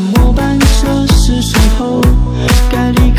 末班车是时候该离